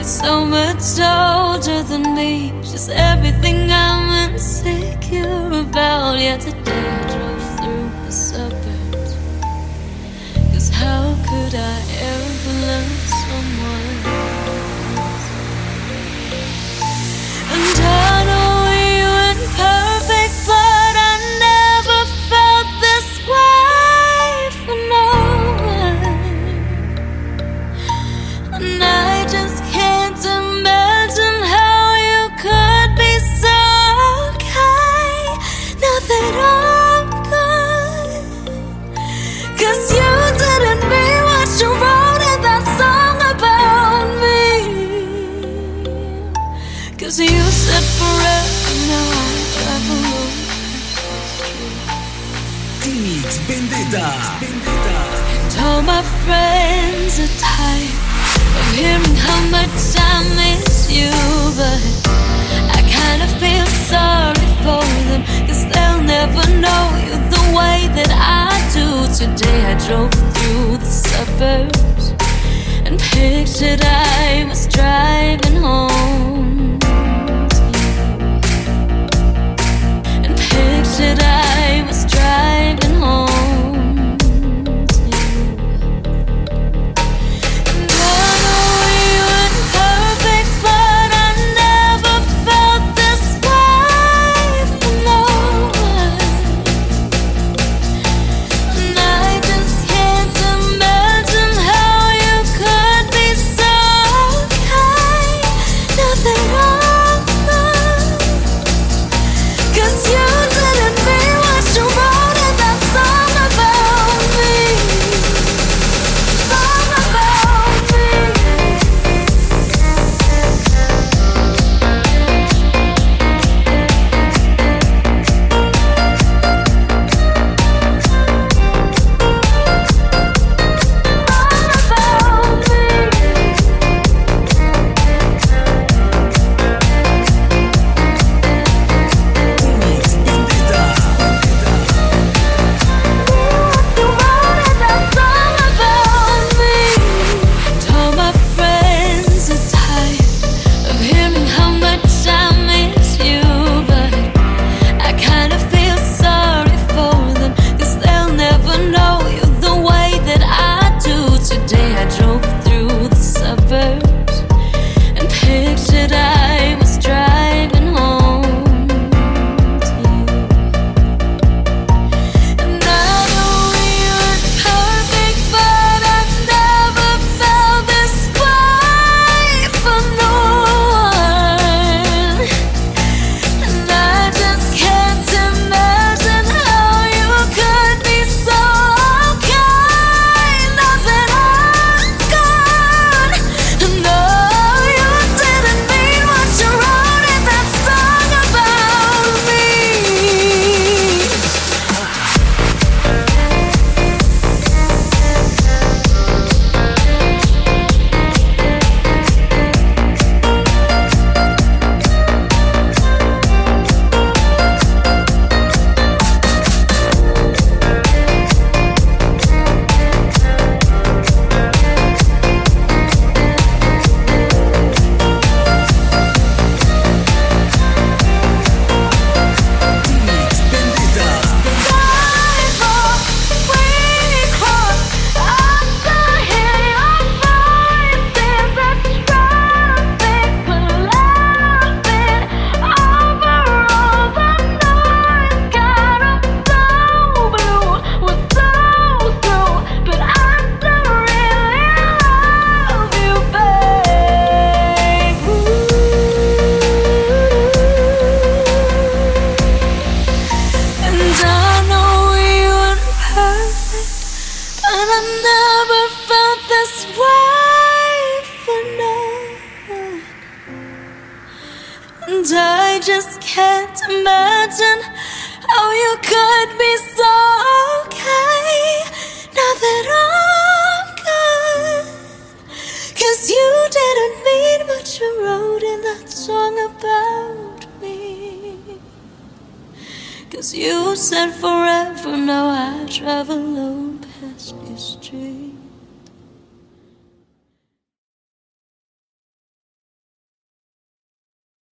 She's so much older than me. She's everything I'm insecure about. Yet today Cause you said forever, now I drive alone. Phoenix Vendetta. Vendetta. And all my friends are tired of hearing how much I miss you. But I kinda feel sorry for them, cause they'll never know you the way that I do. Today I drove through the suburbs and pictured I was driving home. Can't imagine how you could be so okay now that I'm gone. Cause you didn't mean what you wrote in that song about me. Cause you said forever, now I travel alone past your street.